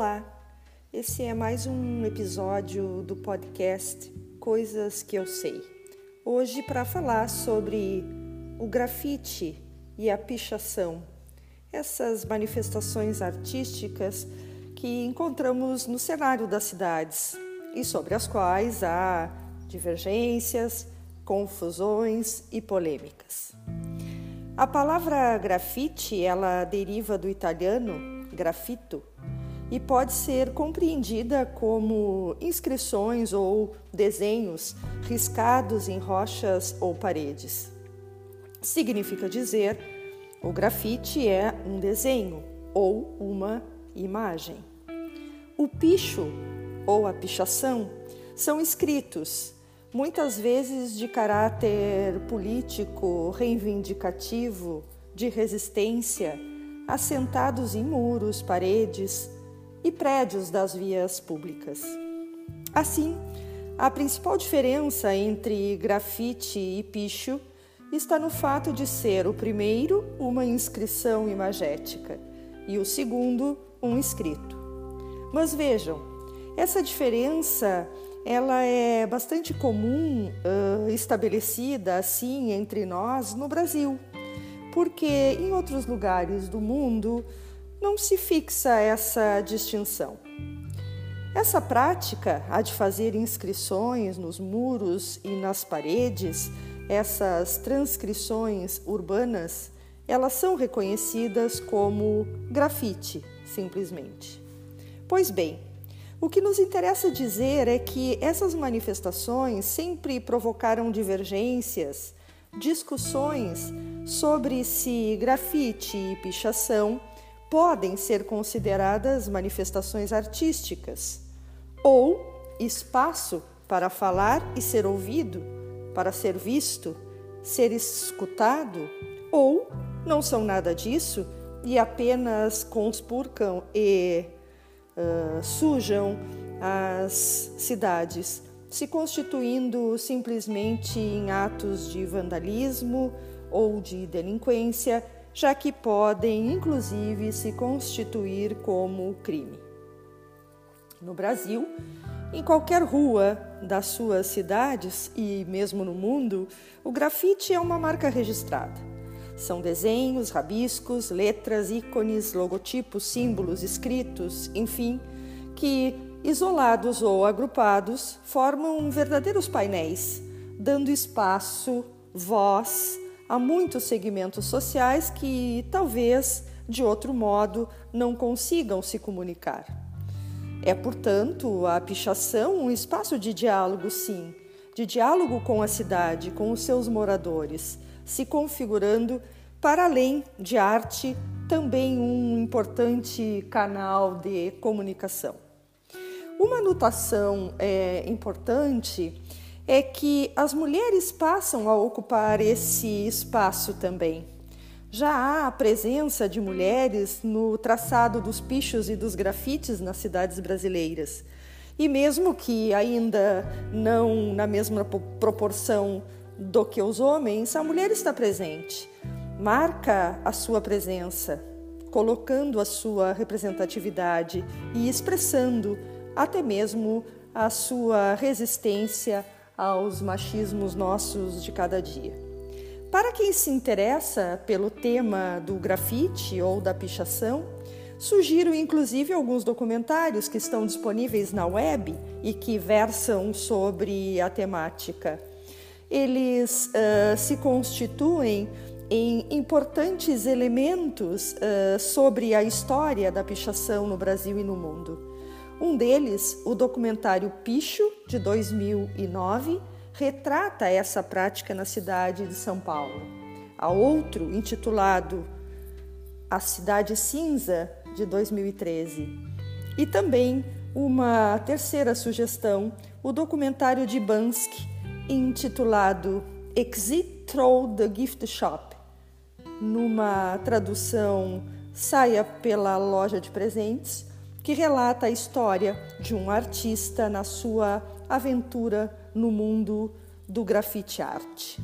Olá, esse é mais um episódio do podcast Coisas que Eu Sei. Hoje, para falar sobre o grafite e a pichação, essas manifestações artísticas que encontramos no cenário das cidades e sobre as quais há divergências, confusões e polêmicas. A palavra grafite, ela deriva do italiano grafito e pode ser compreendida como inscrições ou desenhos riscados em rochas ou paredes. Significa dizer o grafite é um desenho ou uma imagem. O picho ou a pichação são escritos, muitas vezes de caráter político, reivindicativo, de resistência, assentados em muros, paredes, e prédios das vias públicas. Assim, a principal diferença entre grafite e picho está no fato de ser o primeiro uma inscrição imagética e o segundo um escrito. Mas vejam, essa diferença ela é bastante comum uh, estabelecida assim entre nós no Brasil, porque em outros lugares do mundo não se fixa essa distinção. Essa prática, a de fazer inscrições nos muros e nas paredes, essas transcrições urbanas, elas são reconhecidas como grafite, simplesmente. Pois bem, o que nos interessa dizer é que essas manifestações sempre provocaram divergências, discussões sobre se grafite e pichação podem ser consideradas manifestações artísticas ou espaço para falar e ser ouvido, para ser visto, ser escutado, ou não são nada disso e apenas conspurcam e uh, sujam as cidades, se constituindo simplesmente em atos de vandalismo ou de delinquência já que podem inclusive se constituir como crime. No Brasil, em qualquer rua das suas cidades e mesmo no mundo, o grafite é uma marca registrada. São desenhos, rabiscos, letras, ícones, logotipos, símbolos, escritos, enfim, que, isolados ou agrupados, formam verdadeiros painéis, dando espaço, voz, há muitos segmentos sociais que talvez de outro modo não consigam se comunicar. É, portanto, a pichação um espaço de diálogo, sim, de diálogo com a cidade, com os seus moradores, se configurando, para além de arte, também um importante canal de comunicação. Uma anotação é, importante é que as mulheres passam a ocupar esse espaço também. Já há a presença de mulheres no traçado dos pichos e dos grafites nas cidades brasileiras. E mesmo que ainda não na mesma proporção do que os homens, a mulher está presente. Marca a sua presença, colocando a sua representatividade e expressando até mesmo a sua resistência aos machismos nossos de cada dia. Para quem se interessa pelo tema do grafite ou da pichação, sugiro inclusive alguns documentários que estão disponíveis na web e que versam sobre a temática. Eles uh, se constituem em importantes elementos uh, sobre a história da pichação no Brasil e no mundo. Um deles, o documentário Picho, de 2009, retrata essa prática na cidade de São Paulo. Há outro, intitulado A Cidade Cinza, de 2013. E também uma terceira sugestão, o documentário de Bansky, intitulado Exit Through the Gift Shop, numa tradução Saia pela Loja de Presentes, que relata a história de um artista na sua aventura no mundo do grafite arte.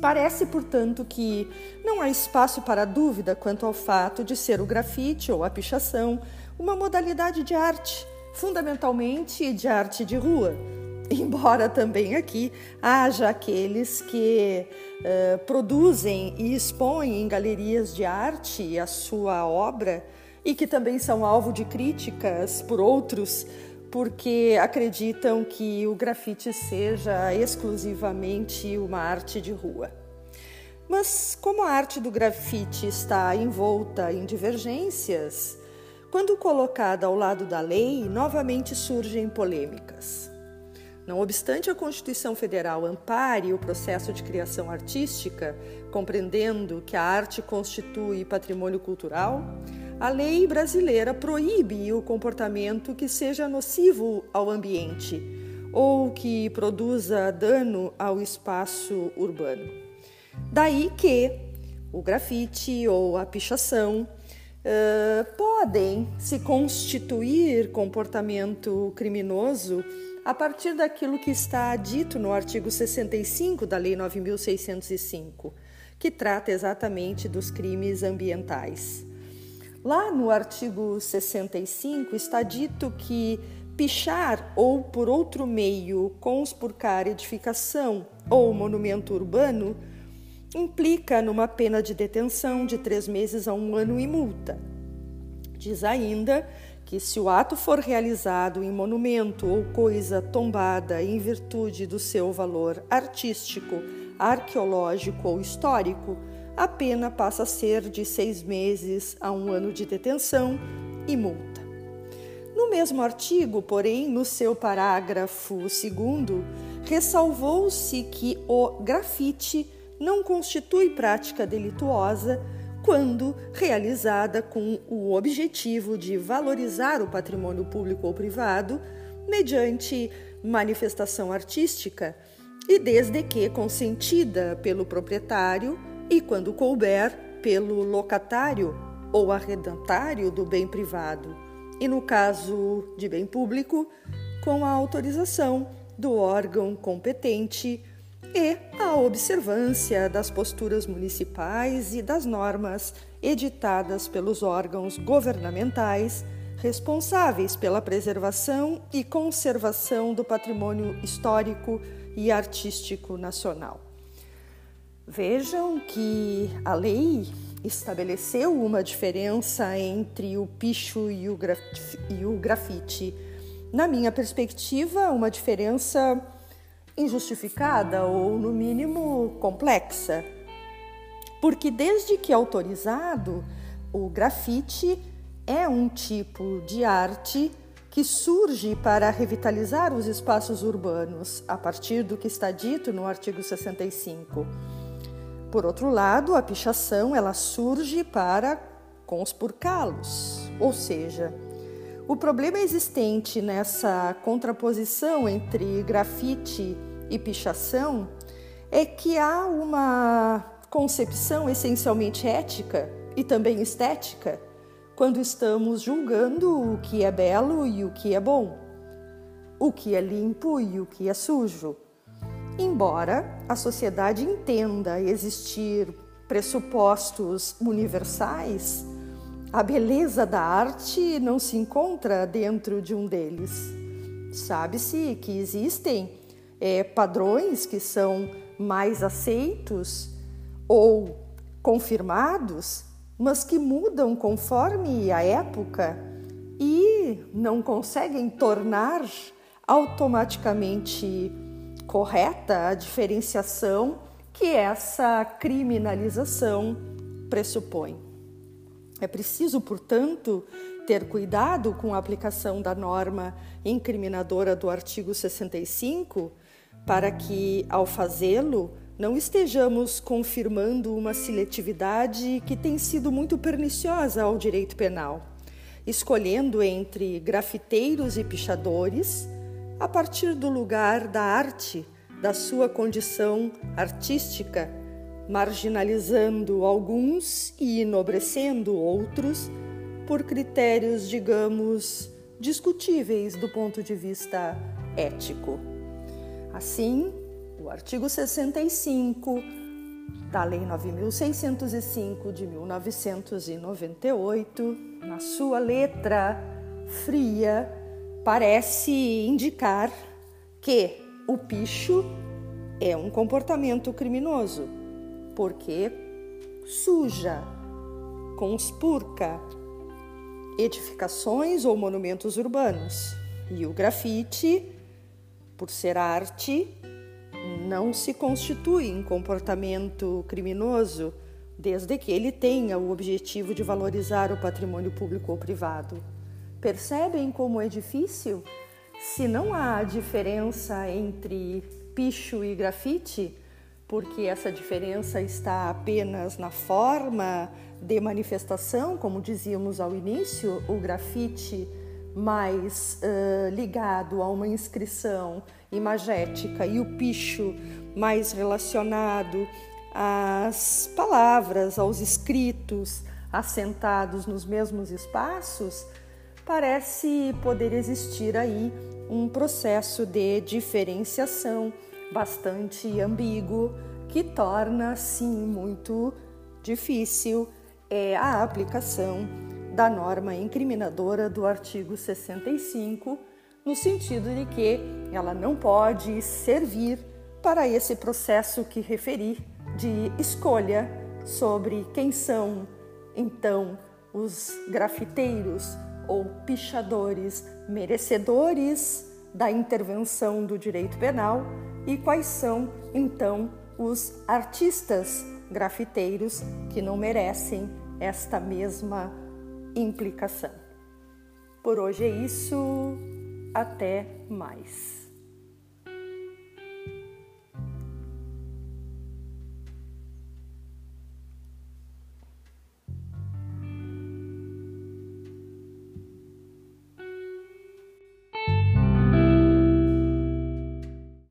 Parece, portanto, que não há espaço para dúvida quanto ao fato de ser o grafite ou a pichação uma modalidade de arte, fundamentalmente de arte de rua. Embora também aqui haja aqueles que uh, produzem e expõem em galerias de arte a sua obra e que também são alvo de críticas por outros porque acreditam que o grafite seja exclusivamente uma arte de rua. Mas como a arte do grafite está envolta em divergências, quando colocada ao lado da lei, novamente surgem polêmicas. Não obstante a Constituição Federal ampare o processo de criação artística, compreendendo que a arte constitui patrimônio cultural, a lei brasileira proíbe o comportamento que seja nocivo ao ambiente ou que produza dano ao espaço urbano. Daí que o grafite ou a pichação uh, podem se constituir comportamento criminoso a partir daquilo que está dito no artigo 65 da Lei 9605, que trata exatamente dos crimes ambientais. Lá no artigo 65 está dito que pichar ou por outro meio conspurcar edificação ou monumento urbano implica numa pena de detenção de três meses a um ano e multa. Diz ainda que, se o ato for realizado em monumento ou coisa tombada em virtude do seu valor artístico, arqueológico ou histórico, a pena passa a ser de seis meses a um ano de detenção e multa. No mesmo artigo, porém, no seu parágrafo segundo, ressalvou-se que o grafite não constitui prática delituosa quando realizada com o objetivo de valorizar o patrimônio público ou privado mediante manifestação artística e desde que consentida pelo proprietário e, quando couber, pelo locatário ou arrendatário do bem privado, e no caso de bem público, com a autorização do órgão competente e a observância das posturas municipais e das normas editadas pelos órgãos governamentais responsáveis pela preservação e conservação do patrimônio histórico e artístico nacional. Vejam que a lei estabeleceu uma diferença entre o picho e o, graf e o grafite. Na minha perspectiva, uma diferença injustificada ou, no mínimo, complexa. Porque, desde que autorizado, o grafite é um tipo de arte que surge para revitalizar os espaços urbanos, a partir do que está dito no artigo 65 por outro lado, a pichação ela surge para conspurcá-los, ou seja, o problema existente nessa contraposição entre grafite e pichação é que há uma concepção essencialmente ética e também estética quando estamos julgando o que é belo e o que é bom, o que é limpo e o que é sujo. Embora a sociedade entenda existir pressupostos universais, a beleza da arte não se encontra dentro de um deles. Sabe-se que existem é, padrões que são mais aceitos ou confirmados, mas que mudam conforme a época e não conseguem tornar automaticamente correta a diferenciação que essa criminalização pressupõe. É preciso, portanto, ter cuidado com a aplicação da norma incriminadora do artigo 65 para que, ao fazê-lo, não estejamos confirmando uma seletividade que tem sido muito perniciosa ao direito penal, escolhendo entre grafiteiros e pichadores a partir do lugar da arte, da sua condição artística, marginalizando alguns e enobrecendo outros por critérios, digamos, discutíveis do ponto de vista ético. Assim, o artigo 65 da Lei 9605 de 1998, na sua letra fria, parece indicar que o picho é um comportamento criminoso, porque suja, conspurca edificações ou monumentos urbanos. E o grafite, por ser arte, não se constitui em comportamento criminoso, desde que ele tenha o objetivo de valorizar o patrimônio público ou privado. Percebem como é difícil? Se não há diferença entre picho e grafite, porque essa diferença está apenas na forma de manifestação, como dizíamos ao início, o grafite mais uh, ligado a uma inscrição imagética e o picho mais relacionado às palavras, aos escritos assentados nos mesmos espaços, parece poder existir aí um processo de diferenciação bastante ambíguo que torna sim muito difícil é a aplicação da norma incriminadora do artigo 65, no sentido de que ela não pode servir para esse processo que referi de escolha sobre quem são então os grafiteiros ou pichadores merecedores da intervenção do direito penal e quais são então os artistas grafiteiros que não merecem esta mesma implicação. Por hoje é isso, até mais.